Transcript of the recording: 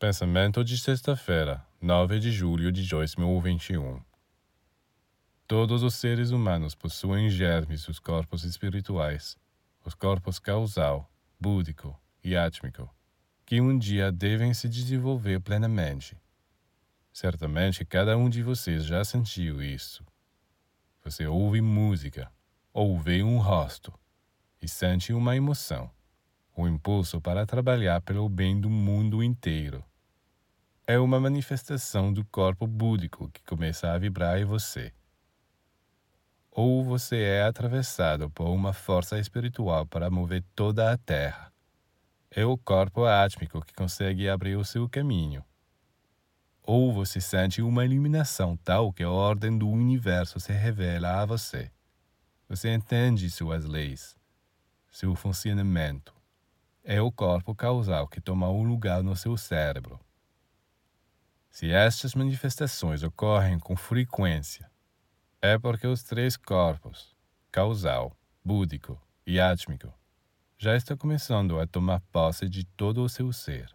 Pensamento de sexta-feira, 9 de julho de 2021. Todos os seres humanos possuem germes dos corpos espirituais, os corpos causal, búdico e átmico, que um dia devem se desenvolver plenamente. Certamente cada um de vocês já sentiu isso. Você ouve música, ou vê um rosto, e sente uma emoção, o um impulso para trabalhar pelo bem do mundo inteiro é uma manifestação do corpo búdico que começa a vibrar em você. Ou você é atravessado por uma força espiritual para mover toda a Terra. É o corpo átmico que consegue abrir o seu caminho. Ou você sente uma iluminação tal que a ordem do universo se revela a você. Você entende suas leis, seu funcionamento. É o corpo causal que toma um lugar no seu cérebro se estas manifestações ocorrem com frequência, é porque os três corpos, causal, búdico e átmico, já estão começando a tomar posse de todo o seu ser.